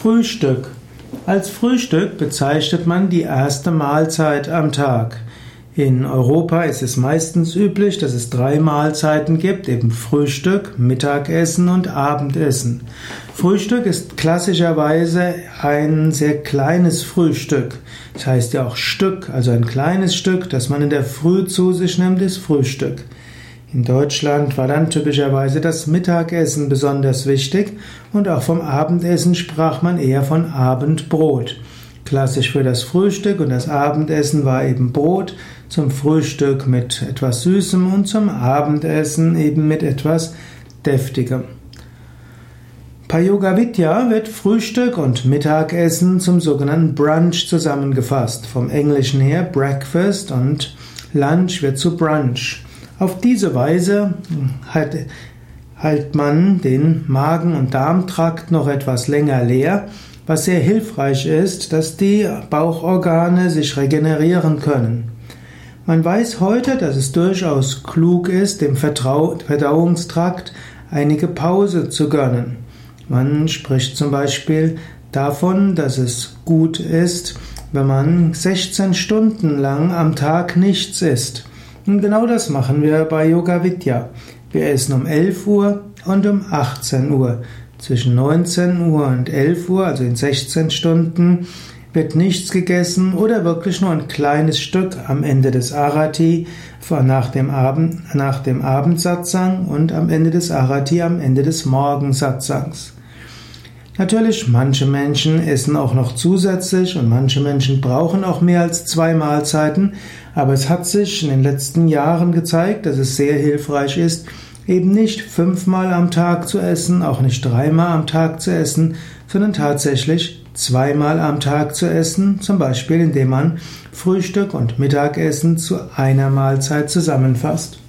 Frühstück. Als Frühstück bezeichnet man die erste Mahlzeit am Tag. In Europa ist es meistens üblich, dass es drei Mahlzeiten gibt, eben Frühstück, Mittagessen und Abendessen. Frühstück ist klassischerweise ein sehr kleines Frühstück. Das heißt ja auch Stück, also ein kleines Stück, das man in der Früh zu sich nimmt, ist Frühstück. In Deutschland war dann typischerweise das Mittagessen besonders wichtig und auch vom Abendessen sprach man eher von Abendbrot. Klassisch für das Frühstück und das Abendessen war eben Brot, zum Frühstück mit etwas Süßem und zum Abendessen eben mit etwas Deftigem. Bei Yoga Vidya wird Frühstück und Mittagessen zum sogenannten Brunch zusammengefasst. Vom Englischen her Breakfast und Lunch wird zu Brunch. Auf diese Weise halt, halt man den Magen- und Darmtrakt noch etwas länger leer, was sehr hilfreich ist, dass die Bauchorgane sich regenerieren können. Man weiß heute, dass es durchaus klug ist, dem Verdauungstrakt einige Pause zu gönnen. Man spricht zum Beispiel davon, dass es gut ist, wenn man 16 Stunden lang am Tag nichts isst. Und genau das machen wir bei Yoga Vidya. Wir essen um 11 Uhr und um 18 Uhr. Zwischen 19 Uhr und 11 Uhr, also in 16 Stunden, wird nichts gegessen oder wirklich nur ein kleines Stück am Ende des Arati nach dem, Abend, nach dem Abendsatzang und am Ende des Arati am Ende des Morgensatsangs. Natürlich, manche Menschen essen auch noch zusätzlich und manche Menschen brauchen auch mehr als zwei Mahlzeiten, aber es hat sich in den letzten Jahren gezeigt, dass es sehr hilfreich ist, eben nicht fünfmal am Tag zu essen, auch nicht dreimal am Tag zu essen, sondern tatsächlich zweimal am Tag zu essen, zum Beispiel indem man Frühstück und Mittagessen zu einer Mahlzeit zusammenfasst.